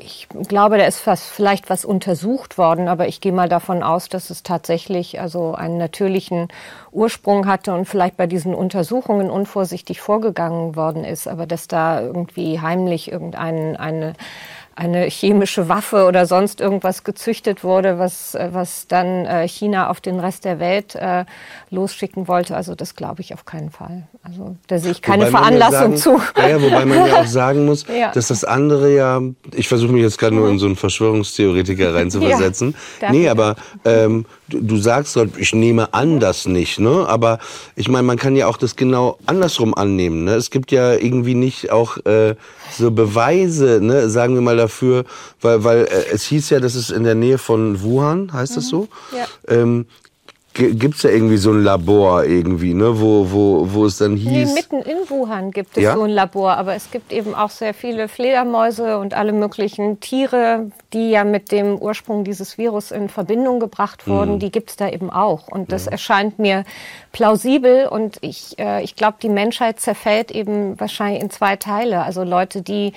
ich glaube, da ist was, vielleicht was untersucht worden, aber ich gehe mal davon aus, dass es tatsächlich also einen natürlichen Ursprung hatte und vielleicht bei diesen Untersuchungen unvorsichtig vorgegangen worden ist, aber dass da irgendwie heimlich irgendein eine eine chemische Waffe oder sonst irgendwas gezüchtet wurde, was, äh, was dann äh, China auf den Rest der Welt äh, losschicken wollte. Also das glaube ich auf keinen Fall. Also da sehe ich keine Wobei Veranlassung ja zu. sagen, Ja, ja, wobei man ja auch sagen muss, dass das andere ja, ich versuche mich jetzt gerade nur in so einen Verschwörungstheoretiker reinzuversetzen. nee, aber ähm, du, sagst ich nehme an das nicht, ne? Aber ich meine, man kann ja auch das genau andersrum annehmen. Ne? Es gibt ja irgendwie nicht auch äh, so Beweise, ne, sagen wir mal dafür, weil, weil äh, es hieß ja, das ist in der Nähe von Wuhan, heißt das so? Ja. Ähm, Gibt es ja irgendwie so ein Labor irgendwie, ne, wo, wo, wo es dann Nee, hieß. mitten in Wuhan gibt es Ja? so ein Labor, aber es gibt eben auch sehr viele Fledermäuse und alle möglichen Tiere, die ja mit dem Ursprung dieses Virus in Verbindung gebracht wurden. Mhm. Die gibt es da eben auch. Und das erscheint mir plausibel und ich, äh, ich glaube, die Menschheit zerfällt eben wahrscheinlich in zwei Teile. Also Leute, die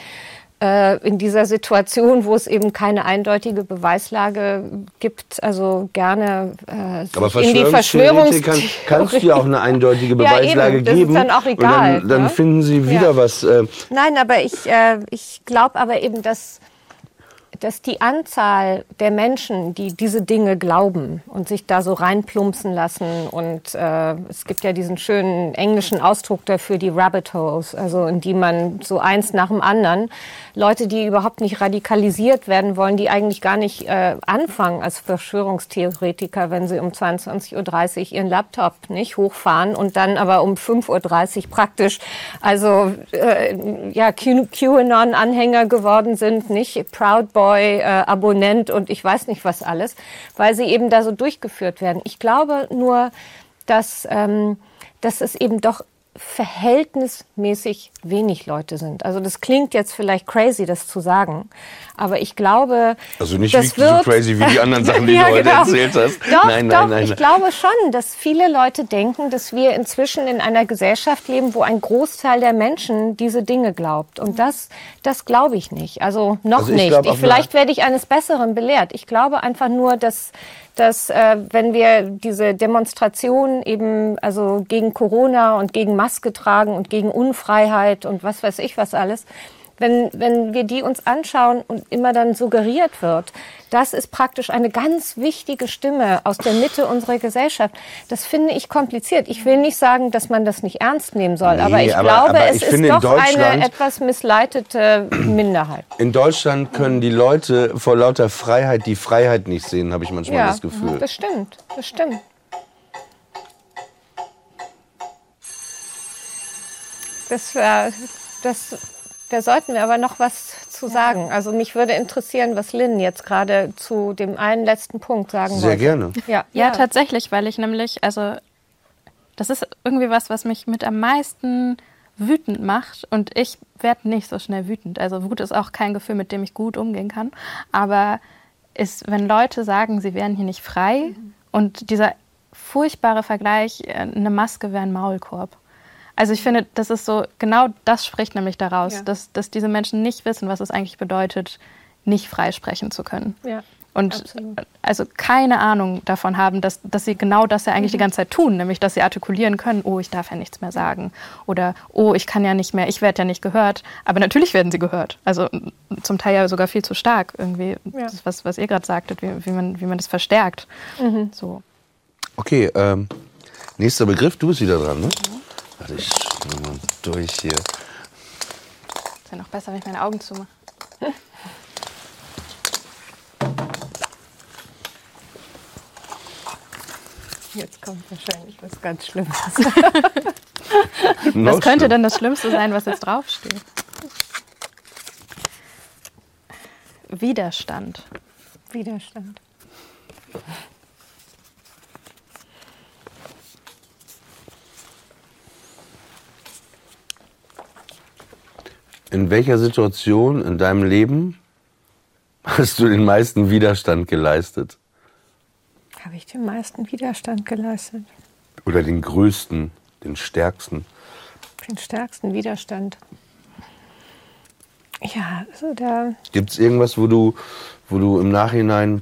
in dieser Situation, wo es eben keine eindeutige Beweislage gibt, also gerne äh, Aber in die Verschwörungstheoretiker kann, kannst du ja auch eine eindeutige Ja, eben. Beweislage Das ist geben. dann auch Und egal, dann, dann ne? finden sie wieder Ja. was. Äh, Nein, aber ich, äh, ich glaube aber eben, dass, dass die Anzahl der Menschen, die diese Dinge glauben und sich da so reinplumpsen lassen und äh, es gibt ja diesen schönen englischen Ausdruck dafür, die Rabbit Holes, also in die man so eins nach dem anderen, Leute, die überhaupt nicht radikalisiert werden wollen, die eigentlich gar nicht äh, anfangen als Verschwörungstheoretiker, wenn sie um 22.30 Uhr ihren Laptop nicht hochfahren und dann aber um 5.30 Uhr praktisch also äh, ja, QAnon-Anhänger geworden sind, nicht Proud Boy, äh, Abonnent und ich weiß nicht was alles, weil sie eben da so durchgeführt werden. Ich glaube nur, dass, ähm, dass es eben doch verhältnismäßig wenig Leute sind. Also das klingt jetzt vielleicht crazy, das zu sagen, aber ich glaube, also nicht das wird so crazy wie die anderen Sachen, die Ja, du heute genau. erzählt hast. Doch, nein, doch, nein, nein. ich nein. glaube schon, dass viele Leute denken, dass wir inzwischen in einer Gesellschaft leben, wo ein Großteil der Menschen diese Dinge glaubt. Und das, das glaube ich nicht. Also noch Also ich nicht. Ich, vielleicht werde ich eines Besseren belehrt. Ich glaube einfach nur, dass dass äh, wenn wir diese Demonstrationen eben also gegen Corona und gegen Maske tragen und gegen Unfreiheit und was weiß ich was alles, wenn, wenn wir die uns anschauen und immer dann suggeriert wird, das ist praktisch eine ganz wichtige Stimme aus der Mitte unserer Gesellschaft. Das finde ich kompliziert. Ich will nicht sagen, dass man das nicht ernst nehmen soll, Nee, aber ich aber- glaube, aber es ich ist finde, in doch eine etwas missleitete Minderheit. In Deutschland können die Leute vor lauter Freiheit die Freiheit nicht sehen, habe ich manchmal das Gefühl. das stimmt, das stimmt. Das, äh, das, da sollten wir aber noch was zu sagen. Also mich würde interessieren, was Lynn jetzt gerade zu dem einen letzten Punkt sagen Sehr wollte. gerne. Ja, Ja, tatsächlich, weil ich nämlich, also das ist irgendwie was, was mich mit am meisten wütend macht und ich werde nicht so schnell wütend. Also Wut ist auch kein Gefühl, mit dem ich gut umgehen kann, aber ist, wenn Leute sagen, sie wären hier nicht frei und dieser furchtbare Vergleich, äh, eine Maske wäre ein Maulkorb. Also ich finde, das ist so, genau das spricht nämlich daraus, Ja. dass, dass diese Menschen nicht wissen, was es eigentlich bedeutet, nicht frei sprechen zu können. Ja, Und absolut. also keine Ahnung davon haben, dass, dass sie genau das ja Mhm. eigentlich die ganze Zeit tun, nämlich dass sie artikulieren können, oh, ich darf ja nichts mehr sagen oder oh, ich kann ja nicht mehr, ich werde ja nicht gehört. Aber natürlich werden sie gehört. Also zum Teil ja sogar viel zu stark irgendwie, Ja. das, was, was ihr gerade sagtet, wie, wie, man, wie man das verstärkt. Mhm. So. Okay, ähm, nächster Begriff, du bist wieder dran, ne? Warte, ich schau mal durch hier. Ist ja noch besser, wenn ich meine Augen zumache. Jetzt kommt wahrscheinlich was ganz Schlimmes. Was könnte denn das Schlimmste sein, was jetzt draufsteht? Widerstand. Widerstand. In welcher Situation in deinem Leben hast du den meisten Widerstand geleistet? Habe ich den meisten Widerstand geleistet? Oder den größten, den stärksten? Den stärksten Widerstand. Ja, also da. Gibt es irgendwas, wo du, wo du im Nachhinein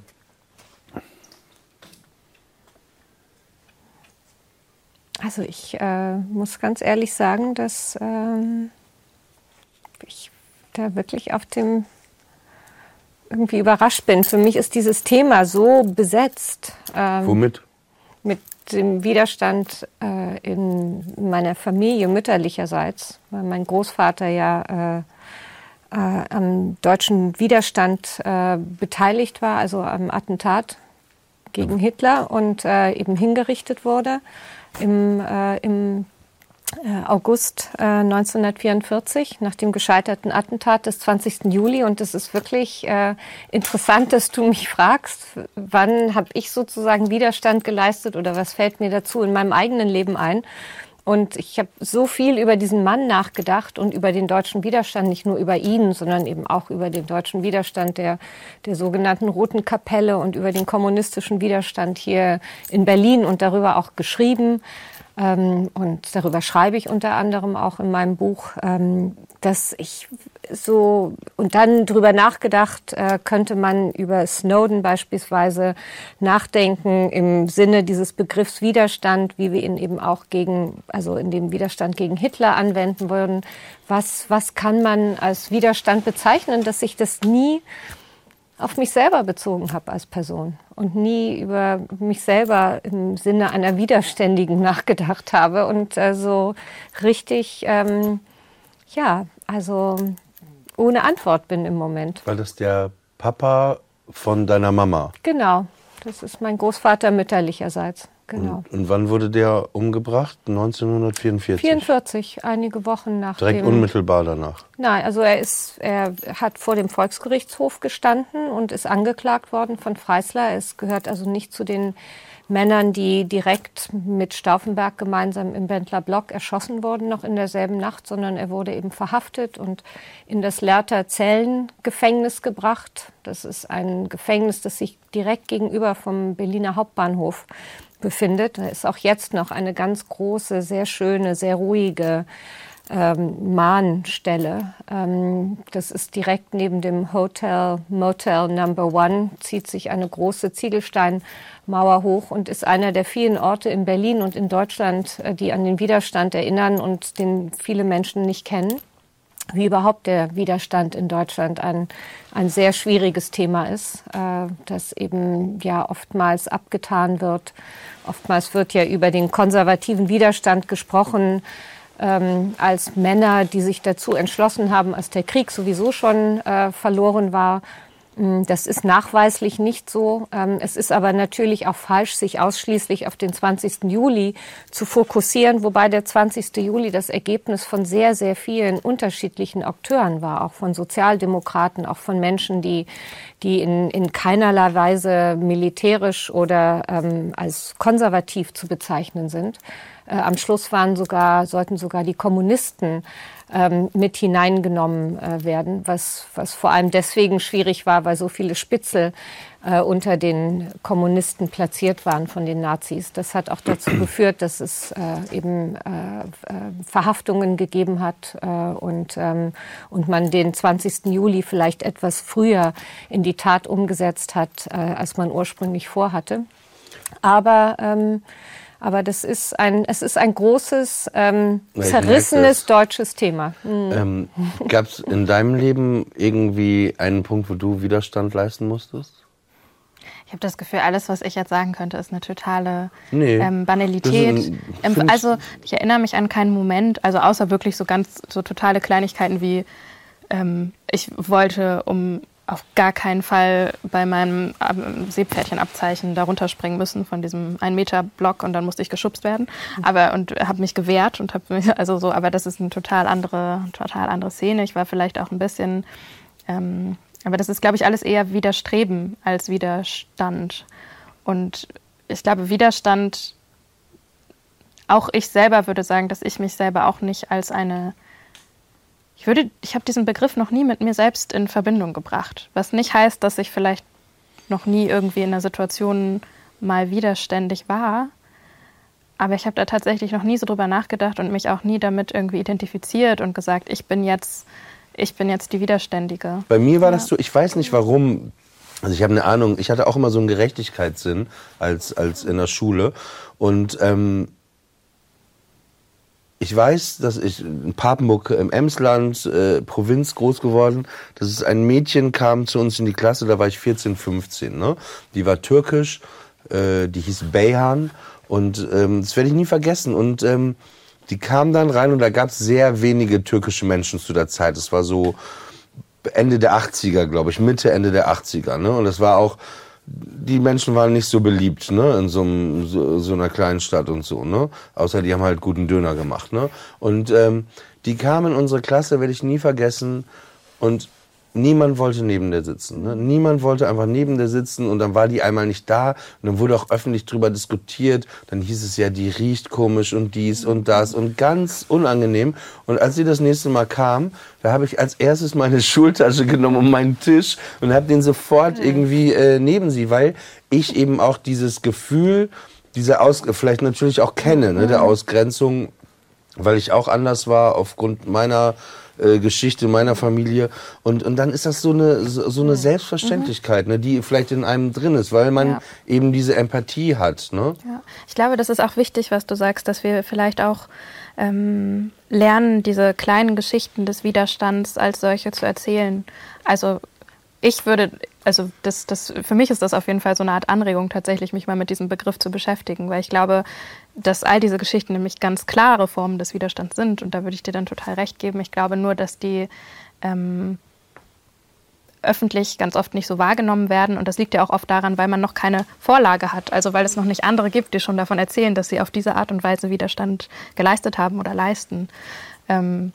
Also ich äh, muss ganz ehrlich sagen, dass ähm, da wirklich auf dem irgendwie überrascht bin. Für mich ist dieses Thema so besetzt. Ähm, Womit? Mit dem Widerstand äh, in meiner Familie mütterlicherseits, weil mein Großvater ja äh, äh, am deutschen Widerstand äh, beteiligt war, also am Attentat gegen Hitler und äh, eben hingerichtet wurde im, äh, äh, August 1944 nach dem gescheiterten Attentat des 20. Juli. Und es ist wirklich interessant, dass du mich fragst, wann habe ich sozusagen Widerstand geleistet oder was fällt mir dazu in meinem eigenen Leben ein. Und ich habe so viel über diesen Mann nachgedacht und über den deutschen Widerstand, nicht nur über ihn, sondern eben auch über den deutschen Widerstand der, der sogenannten Roten Kapelle und über den kommunistischen Widerstand hier in Berlin und darüber auch geschrieben. Ähm, und darüber schreibe ich unter anderem auch in meinem Buch, ähm, dass ich so und dann drüber nachgedacht, äh, könnte man über Snowden beispielsweise nachdenken im Sinne dieses Begriffs Widerstand, wie wir ihn eben auch gegen, also in dem Widerstand gegen Hitler anwenden würden. Was, was kann man als Widerstand bezeichnen, dass sich das nie auf mich selber bezogen habe als Person und nie über mich selber im Sinne einer Widerständigen nachgedacht habe und äh, so richtig, ähm, ja, also ohne Antwort bin im Moment. Weil das der Papa von deiner Mama? Genau, das ist mein Großvater mütterlicherseits. Genau. Und, und, wann wurde der umgebracht? 1944? 44, einige Wochen nach Direkt dem, unmittelbar danach? Nein, also er, ist, er hat vor dem Volksgerichtshof gestanden und ist angeklagt worden von Freisler. Es gehört also nicht zu den Männern, die direkt mit Stauffenberg gemeinsam im Bentler Block erschossen wurden, noch in derselben Nacht, sondern er wurde eben verhaftet und in das Lehrter Zellengefängnis gebracht. Das ist ein Gefängnis, das sich direkt gegenüber vom Berliner Hauptbahnhof befindet. Da ist auch jetzt noch eine ganz große, sehr schöne, sehr ruhige ähm, Mahnstelle. Ähm, das ist direkt neben dem Hotel Motel Number One, zieht sich eine große Ziegelsteinmauer hoch und ist einer der vielen Orte in Berlin und in Deutschland, äh, die an den Widerstand erinnern und den viele Menschen nicht kennen wie überhaupt der Widerstand in Deutschland ein, ein sehr schwieriges Thema ist, äh, das eben ja oftmals abgetan wird. Oftmals wird ja über den konservativen Widerstand gesprochen ähm, als Männer, die sich dazu entschlossen haben, als der Krieg sowieso schon äh, verloren war, das ist nachweislich nicht so. Ähm, es ist aber natürlich auch falsch, sich ausschließlich auf den 20. Juli zu fokussieren, wobei der 20. Juli das Ergebnis von sehr, sehr vielen unterschiedlichen Akteuren war, auch von Sozialdemokraten, auch von Menschen, die, die in, in keinerlei Weise militärisch oder ähm, als konservativ zu bezeichnen sind. Äh, am Schluss waren sogar, sollten sogar die Kommunisten ähm, mit hineingenommen äh, werden, was, was vor allem deswegen schwierig war, weil so viele Spitzel äh, unter den Kommunisten platziert waren von den Nazis. Das hat auch dazu geführt, dass es äh, eben äh, äh, Verhaftungen gegeben hat äh, und, ähm, und man den 20. Juli vielleicht etwas früher in die Tat umgesetzt hat, als man ursprünglich vorhatte. Aber ähm, aber das ist ein, es ist ein großes, ähm, zerrissenes deutsches Thema. Mhm. Ähm, Gab es in deinem Leben irgendwie einen Punkt, wo du Widerstand leisten musstest? Ich habe das Gefühl, alles, was ich jetzt sagen könnte, ist eine totale nee, ähm, Banalität. Ein, also ich erinnere mich an keinen Moment, also außer wirklich so ganz so totale Kleinigkeiten wie ähm, ich wollte um auf gar keinen Fall bei meinem Seepferdchenabzeichen darunter springen müssen von diesem 1 Meter Block und dann musste ich geschubst werden. Mhm. Aber und habe mich gewehrt und habe mich also so, aber das ist eine total andere, total andere Szene. Ich war vielleicht auch ein bisschen, ähm, aber das ist, glaube ich, alles eher Widerstreben als Widerstand. Und ich glaube, Widerstand, auch ich selber würde sagen, dass ich mich selber auch nicht als eine ich würde, ich habe diesen Begriff noch nie mit mir selbst in Verbindung gebracht. Was nicht heißt, dass ich vielleicht noch nie irgendwie in einer Situation mal widerständig war. Aber ich habe da tatsächlich noch nie so drüber nachgedacht und mich auch nie damit irgendwie identifiziert und gesagt, ich bin jetzt, ich bin jetzt die Widerständige. Bei mir war ja. das so, ich weiß nicht warum. Also ich habe eine Ahnung, ich hatte auch immer so einen Gerechtigkeitssinn als, als in der Schule. Und ähm, ich weiß, dass ich in Papenburg im Emsland, äh, Provinz groß geworden, dass es ein Mädchen kam zu uns in die Klasse, da war ich 14, 15. Ne? Die war türkisch, äh, die hieß Beyhan und ähm, das werde ich nie vergessen. Und ähm, die kam dann rein und da gab es sehr wenige türkische Menschen zu der Zeit. Es war so Ende der 80er, glaube ich, Mitte, Ende der 80er. Ne? Und es war auch die Menschen waren nicht so beliebt, ne, in so, einem, so, so einer kleinen Stadt und so, ne. Außer die haben halt guten Döner gemacht, ne. Und ähm, die kamen in unsere Klasse, werde ich nie vergessen. Und niemand wollte neben der sitzen. Ne? Niemand wollte einfach neben der sitzen und dann war die einmal nicht da und dann wurde auch öffentlich drüber diskutiert. Dann hieß es ja, die riecht komisch und dies und das und ganz unangenehm. Und als sie das nächste Mal kam, da habe ich als erstes meine Schultasche genommen um meinen Tisch und habe den sofort irgendwie äh, neben sie, weil ich eben auch dieses Gefühl, diese Aus vielleicht natürlich auch kenne, ne, der Ausgrenzung, weil ich auch anders war aufgrund meiner äh, Geschichte meiner Familie. Und, und dann ist das so eine, so, so eine Selbstverständlichkeit, ne, die vielleicht in einem drin ist, weil man Ja. eben diese Empathie hat. Ne? Ja. Ich glaube, das ist auch wichtig, was du sagst, dass wir vielleicht auch ähm, lernen, diese kleinen Geschichten des Widerstands als solche zu erzählen. Also ich würde, also das, das, für mich ist das auf jeden Fall so eine Art Anregung, tatsächlich mich mal mit diesem Begriff zu beschäftigen, weil ich glaube, dass all diese Geschichten nämlich ganz klare Formen des Widerstands sind und da würde ich dir dann total recht geben. Ich glaube nur, dass die ähm, öffentlich ganz oft nicht so wahrgenommen werden. Und das liegt ja auch oft daran, weil man noch keine Vorlage hat. Also weil es noch nicht andere gibt, die schon davon erzählen, dass sie auf diese Art und Weise Widerstand geleistet haben oder leisten. Ähm,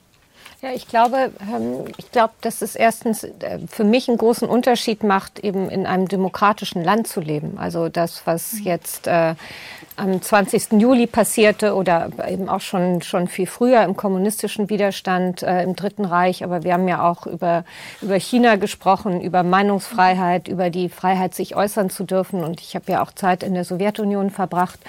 Ja, ich glaube, ähm, ich glaube, dass es erstens äh, für mich einen großen Unterschied macht, eben in einem demokratischen Land zu leben. Also das, was jetzt äh, am 20. Juli passierte oder eben auch schon, schon viel früher im kommunistischen Widerstand äh, im Dritten Reich. Aber wir haben ja auch über, über China gesprochen, über Meinungsfreiheit, über die Freiheit, sich äußern zu dürfen. Und ich habe ja auch Zeit in der Sowjetunion verbracht.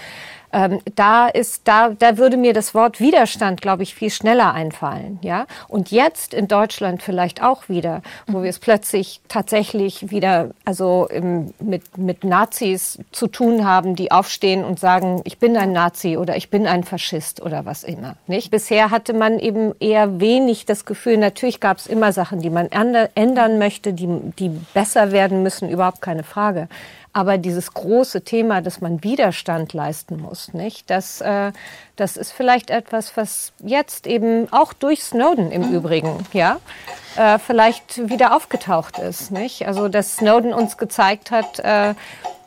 Ähm, da ist, da, da würde mir das Wort Widerstand, glaube ich, viel schneller einfallen, ja. Und jetzt in Deutschland vielleicht auch wieder, wo wir es plötzlich tatsächlich wieder, also im, mit, mit Nazis zu tun haben, die aufstehen und sagen, ich bin ein Nazi oder ich bin ein Faschist oder was immer, nicht? Bisher hatte man eben eher wenig das Gefühl, natürlich gab es immer Sachen, die man änder- ändern möchte, die, die besser werden müssen, überhaupt keine Frage. Aber dieses große Thema, dass man Widerstand leisten muss, nicht? Das, äh, das ist vielleicht etwas, was jetzt eben auch durch Snowden im Übrigen, ja, äh, vielleicht wieder aufgetaucht ist, nicht? Also, dass Snowden uns gezeigt hat, äh,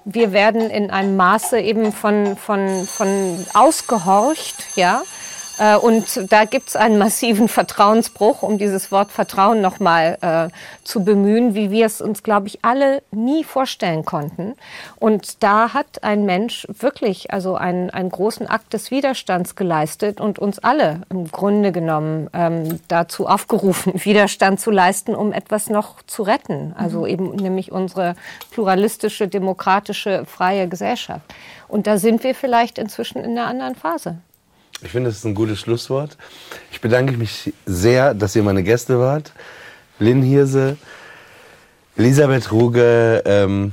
wir werden in einem Maße eben von, von, von ausgehorcht, ja. Äh, Und da gibt es einen massiven Vertrauensbruch, um dieses Wort Vertrauen nochmal äh, zu bemühen, wie wir es uns, glaube ich, alle nie vorstellen konnten. Und da hat ein Mensch wirklich also einen, einen großen Akt des Widerstands geleistet und uns alle im Grunde genommen ähm, dazu aufgerufen, Widerstand zu leisten, um etwas noch zu retten. Also eben nämlich unsere pluralistische, demokratische, freie Gesellschaft. Und da sind wir vielleicht inzwischen in einer anderen Phase. Ich finde, das ist ein gutes Schlusswort. Ich bedanke mich sehr, dass ihr meine Gäste wart. Lynn Hirse, Elisabeth Ruge. Ähm,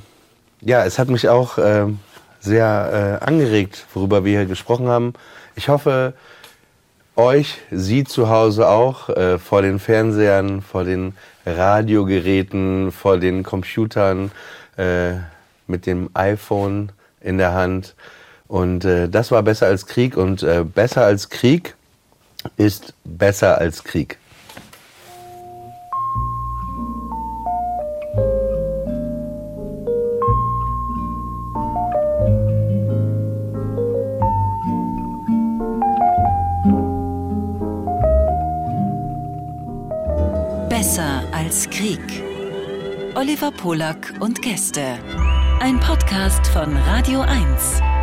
ja, es hat mich auch ähm, sehr äh, angeregt, worüber wir hier gesprochen haben. Ich hoffe, euch, Sie zu Hause auch, äh, vor den Fernsehern, vor den Radiogeräten, vor den Computern, äh, mit dem iPhone in der Hand. Und äh, das war besser als Krieg und äh, besser als Krieg ist besser als Krieg. Besser als Krieg. Oliver Polak und Gäste. Ein Podcast von Radio 1.